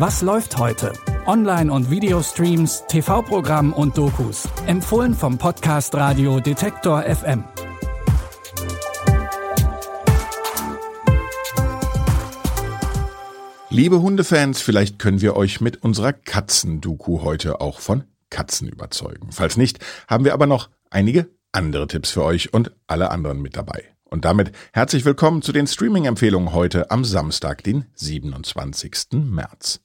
Was läuft heute? Online- und Videostreams, TV-Programm und Dokus. Empfohlen vom Podcast Radio Detektor FM. Liebe Hundefans, vielleicht können wir euch mit unserer Katzen-Doku heute auch von Katzen überzeugen. Falls nicht, haben wir aber noch einige andere Tipps für euch und alle anderen mit dabei. Und damit herzlich willkommen zu den Streaming-Empfehlungen heute am Samstag, den 27. März.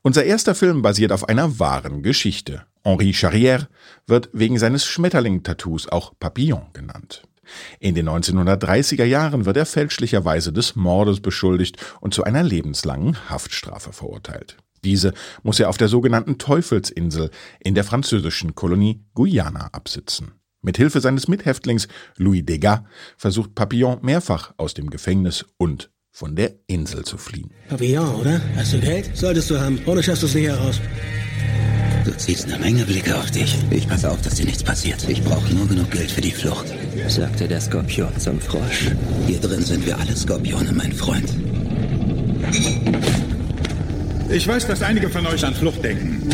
Unser erster Film basiert auf einer wahren Geschichte. Henri Charrière wird wegen seines Schmetterling-Tattoos auch Papillon genannt. In den 1930er Jahren wird er fälschlicherweise des Mordes beschuldigt und zu einer lebenslangen Haftstrafe verurteilt. Diese muss er auf der sogenannten Teufelsinsel in der französischen Kolonie Guyana absitzen. Mit Hilfe seines Mithäftlings Louis Degas versucht Papillon mehrfach aus dem Gefängnis und von der Insel zu fliehen. Papillon, oder? Hast du Geld? Solltest du haben. Ohne schaffst du es nicht heraus. Du ziehst eine Menge Blicke auf dich. Ich passe auf, dass dir nichts passiert. Ich brauche nur genug Geld für die Flucht, sagte der Skorpion zum Frosch. Hier drin sind wir alle Skorpione, mein Freund. Ich weiß, dass einige von euch an Flucht denken.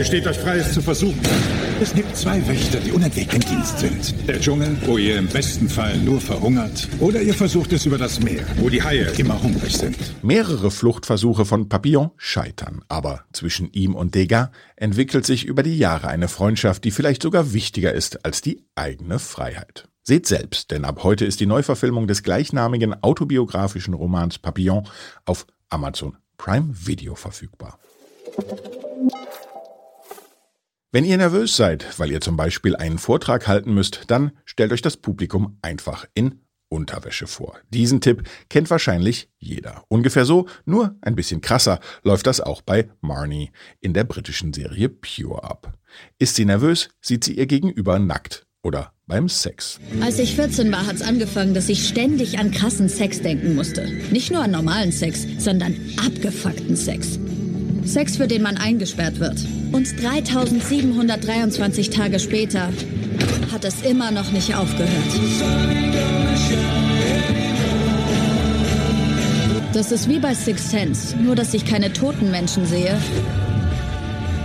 Es steht euch frei, es zu versuchen. Es gibt zwei Wächter, die unentwegt im Dienst sind. Der Dschungel, wo ihr im besten Fall nur verhungert, oder ihr versucht es über das Meer, wo die Haie immer hungrig sind. Mehrere Fluchtversuche von Papillon scheitern, aber zwischen ihm und Degas entwickelt sich über die Jahre eine Freundschaft, die vielleicht sogar wichtiger ist als die eigene Freiheit. Seht selbst, denn ab heute ist die Neuverfilmung des gleichnamigen autobiografischen Romans Papillon auf Amazon Prime Video verfügbar. Wenn ihr nervös seid, weil ihr zum Beispiel einen Vortrag halten müsst, dann stellt euch das Publikum einfach in Unterwäsche vor. Diesen Tipp kennt wahrscheinlich jeder. Ungefähr so, nur ein bisschen krasser, läuft das auch bei Marnie in der britischen Serie Pure ab. Ist sie nervös, sieht sie ihr Gegenüber nackt oder beim Sex. Als ich 14 war, hat's angefangen, dass ich ständig an krassen Sex denken musste. Nicht nur an normalen Sex, sondern abgefuckten Sex. Sex, für den man eingesperrt wird. Und 3723 Tage später hat es immer noch nicht aufgehört. Das ist wie bei Six Sense, nur dass ich keine toten Menschen sehe,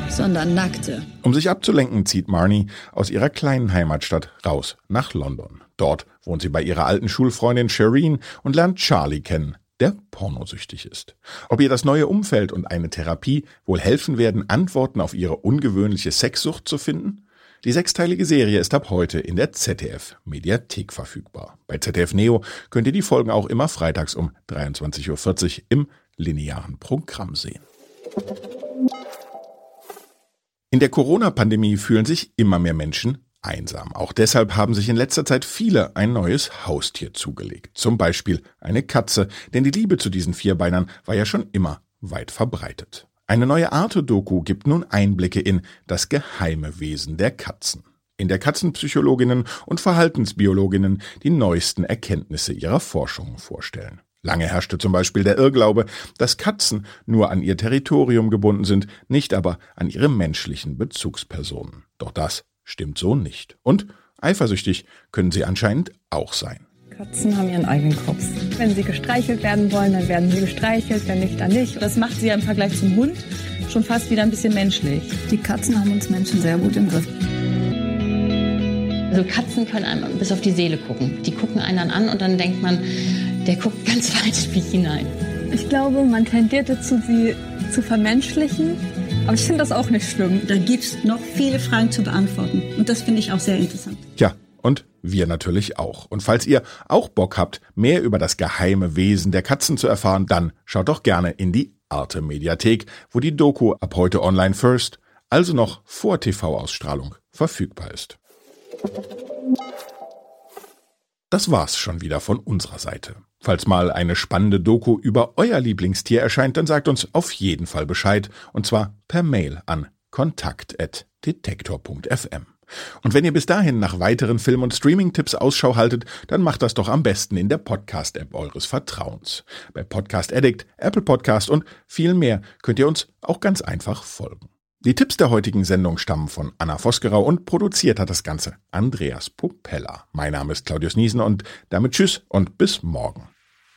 sondern nackte. Um sich abzulenken, zieht Marnie aus ihrer kleinen Heimatstadt raus nach London. Dort wohnt sie bei ihrer alten Schulfreundin Shireen und lernt Charlie kennen, der pornosüchtig ist. Ob ihr das neue Umfeld und eine Therapie wohl helfen werden, Antworten auf ihre ungewöhnliche Sexsucht zu finden? Die sechsteilige Serie ist ab heute in der ZDF Mediathek verfügbar. Bei ZDF Neo könnt ihr die Folgen auch immer freitags um 23.40 Uhr im linearen Programm sehen. In der Corona-Pandemie fühlen sich immer mehr Menschen einsam. Auch deshalb haben sich in letzter Zeit viele ein neues Haustier zugelegt. Zum Beispiel eine Katze, denn die Liebe zu diesen Vierbeinern war ja schon immer weit verbreitet. Eine neue Arte-Doku gibt nun Einblicke in das geheime Wesen der Katzen. In der Katzenpsychologinnen und Verhaltensbiologinnen die neuesten Erkenntnisse ihrer Forschungen vorstellen. Lange herrschte zum Beispiel der Irrglaube, dass Katzen nur an ihr Territorium gebunden sind, nicht aber an ihre menschlichen Bezugspersonen. Doch das stimmt so nicht. Und eifersüchtig können sie anscheinend auch sein. Katzen haben ihren eigenen Kopf. Wenn sie gestreichelt werden wollen, dann werden sie gestreichelt, wenn nicht, dann nicht. Das macht sie ja im Vergleich zum Hund schon fast wieder ein bisschen menschlich. Die Katzen haben uns Menschen sehr gut im Griff. Also Katzen können einem bis auf die Seele gucken. Die gucken einen an und dann denkt man, der guckt ganz weit in mich hinein. Ich glaube, man tendiert dazu, sie zu vermenschlichen. Aber ich finde das auch nicht schlimm. Da gibt es noch viele Fragen zu beantworten. Und das finde ich auch sehr interessant. Ja, und wir natürlich auch. Und falls ihr auch Bock habt, mehr über das geheime Wesen der Katzen zu erfahren, dann schaut doch gerne in die Arte Mediathek, wo die Doku ab heute online first, also noch vor TV-Ausstrahlung, verfügbar ist. Das war's schon wieder von unserer Seite. Falls mal eine spannende Doku über euer Lieblingstier erscheint, dann sagt uns auf jeden Fall Bescheid, und zwar per Mail an kontakt.detektor.fm. Und wenn ihr bis dahin nach weiteren Film- und Streaming-Tipps Ausschau haltet, dann macht das doch am besten in der Podcast-App eures Vertrauens. Bei Podcast Addict, Apple Podcast und viel mehr könnt ihr uns auch ganz einfach folgen. Die Tipps der heutigen Sendung stammen von Anna Vosgerau und produziert hat das Ganze Andreas Popella. Mein Name ist Claudius Niesen und damit Tschüss und bis morgen.